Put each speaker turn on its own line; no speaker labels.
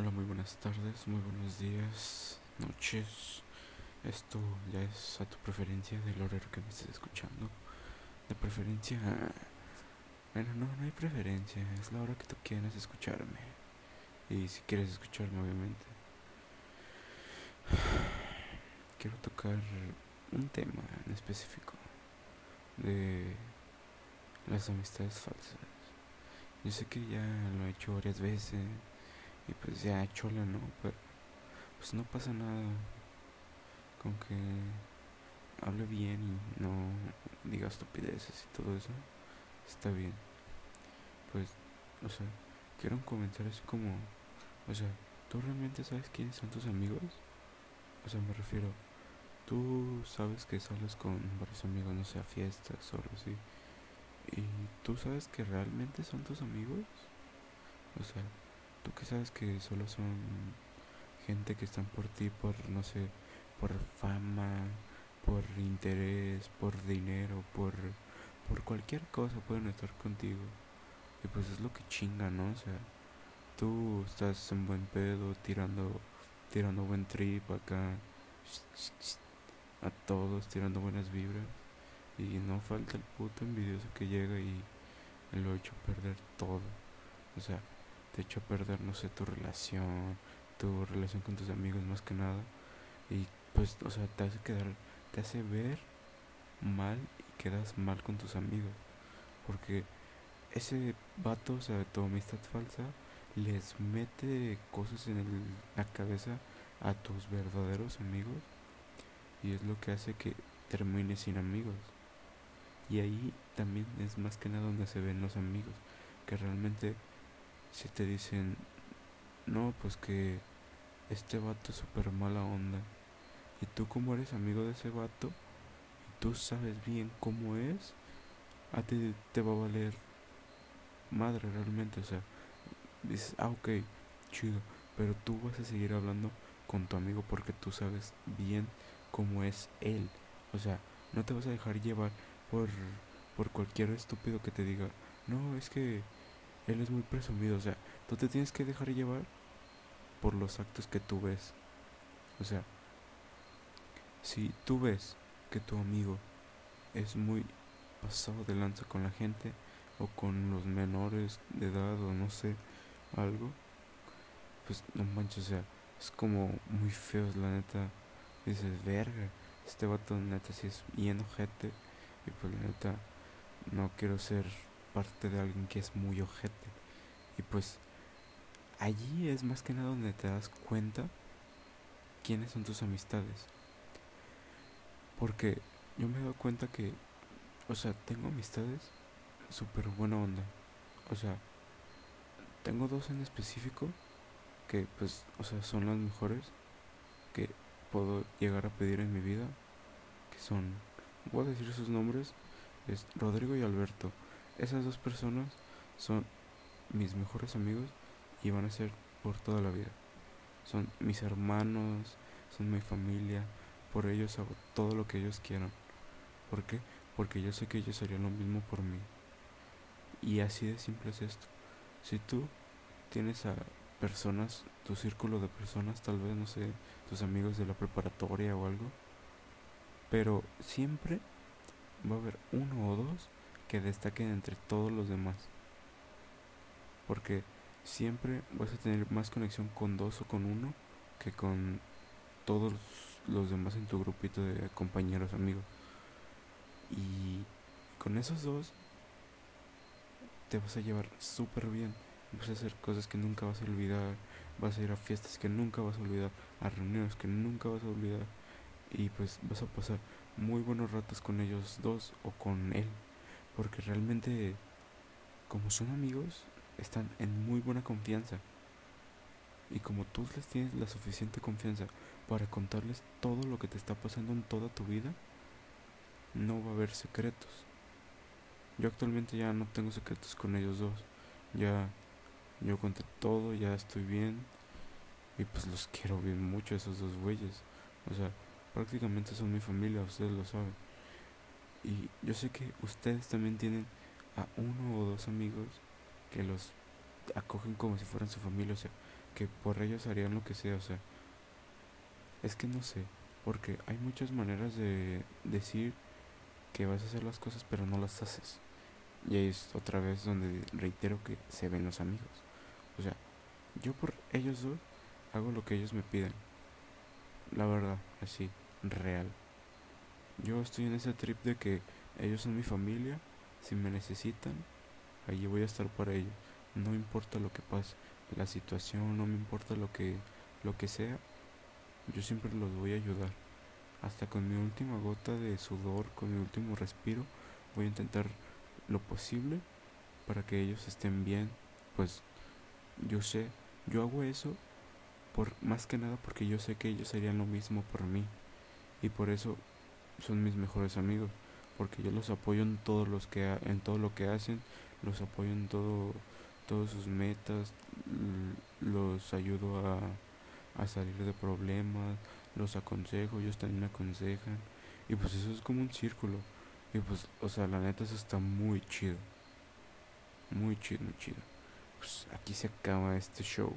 Hola, muy buenas tardes, muy buenos días, noches. Esto ya es a tu preferencia del horario que me estés escuchando. De preferencia... Bueno, no, no hay preferencia, es la hora que tú quieras escucharme. Y si quieres escucharme, obviamente. Quiero tocar un tema en específico de las amistades falsas. Yo sé que ya lo he hecho varias veces y pues ya chola, ¿no? Pero pues no pasa nada con que hable bien y no diga estupideces y todo eso. Está bien. Pues, o sea, quiero un comentario así como, o sea, ¿tú realmente sabes quiénes son tus amigos? O sea, me refiero, tú sabes que sales con varios amigos, no sé, a fiestas o algo así. ¿Y tú sabes que realmente son tus amigos? O sea, tú que sabes que solo son gente que están por ti por, no sé, por fama, por interés, por dinero, por, por cualquier cosa pueden estar contigo. Y pues es lo que chinga, ¿no? O sea, tú estás en buen pedo, tirando, tirando buen trip acá, a todos, tirando buenas vibras. Y no falta el puto envidioso que llega y lo echa a perder todo. O sea, te echa a perder, no sé, tu relación, tu relación con tus amigos más que nada. Y pues, o sea, te hace quedar, te hace ver mal y quedas mal con tus amigos. Porque ese vato, o sea, tu amistad falsa, les mete cosas en la cabeza a tus verdaderos amigos. Y es lo que hace que termines sin amigos. Y ahí también es más que nada donde se ven los amigos, que realmente si te dicen, no, pues que este vato es súper mala onda, y tú como eres amigo de ese vato, y tú sabes bien cómo es, a ti te va a valer madre realmente, o sea, dices, ah, ok, chido, pero tú vas a seguir hablando con tu amigo porque tú sabes bien cómo es él, o sea, no te vas a dejar llevar por, por cualquier estúpido que te diga, no, es que él es muy presumido, o sea, tú te tienes que dejar llevar por los actos que tú ves. O sea, si tú ves que tu amigo es muy pasado de lanza con la gente o con los menores de edad o no sé, algo, pues no manches, o sea, es como muy feo, la neta. Dices, verga, este vato neta si es bien ojete y pues la neta no quiero ser parte de alguien que es muy ojete. Y pues allí es más que nada donde te das cuenta quiénes son tus amistades. Porque yo me he dado cuenta que, o sea, tengo amistades súper buena onda. O sea, tengo dos en específico que pues, o sea, son las mejores que puedo llegar a pedir en mi vida. Que son, voy a decir sus nombres, es Rodrigo y Alberto. Esas dos personas son mis mejores amigos y van a ser por toda la vida. Son mis hermanos, son mi familia, por ellos hago todo lo que ellos quieran. ¿Por qué? Porque yo sé que ellos harían lo mismo por mí. Y así de simple es esto. Si tú tienes a personas, tu círculo de personas, tal vez, no sé, tus amigos de la preparatoria o algo, pero siempre va a haber uno o dos que destaquen entre todos los demás. Porque siempre vas a tener más conexión con dos o con uno que con todos los demás en tu grupito de compañeros, amigos. Y con esos dos te vas a llevar súper bien. Vas a hacer cosas que nunca vas a olvidar. Vas a ir a fiestas que nunca vas a olvidar. A reuniones que nunca vas a olvidar. Y pues vas a pasar muy buenos ratos con ellos dos o con él porque realmente como son amigos están en muy buena confianza. Y como tú les tienes la suficiente confianza para contarles todo lo que te está pasando en toda tu vida no va a haber secretos. Yo actualmente ya no tengo secretos con ellos dos. Ya yo conté todo ya estoy bien. Y pues los quiero bien mucho esos dos güeyes. O sea prácticamente son mi familia ustedes lo saben y yo sé que ustedes también tienen a uno o dos amigos que los acogen como si fueran su familia, o sea, que por ellos harían lo que sea, o sea, es que no sé, porque hay muchas maneras de decir que vas a hacer las cosas pero no las haces. Y ahí es otra vez donde reitero que se ven los amigos. O sea, yo por ellos dos hago lo que ellos me piden. La verdad, así, real. Yo estoy en ese trip de que ellos son mi familia. Si me necesitan, allí voy a estar para ellos. No importa lo que pase, la situación, no me importa lo que, lo que sea. Yo siempre los voy a ayudar. Hasta con mi última gota de sudor, con mi último respiro, voy a intentar lo posible para que ellos estén bien. Pues yo sé, yo hago eso por más que nada porque yo sé que ellos harían lo mismo por mí y por eso son mis mejores amigos porque yo los apoyo en todos los que en todo lo que hacen los apoyo en todo todas sus metas los ayudo a, a salir de problemas los aconsejo ellos también me aconsejan y pues eso es como un círculo y pues o sea la neta eso está muy chido muy chido muy chido. Pues aquí se acaba este show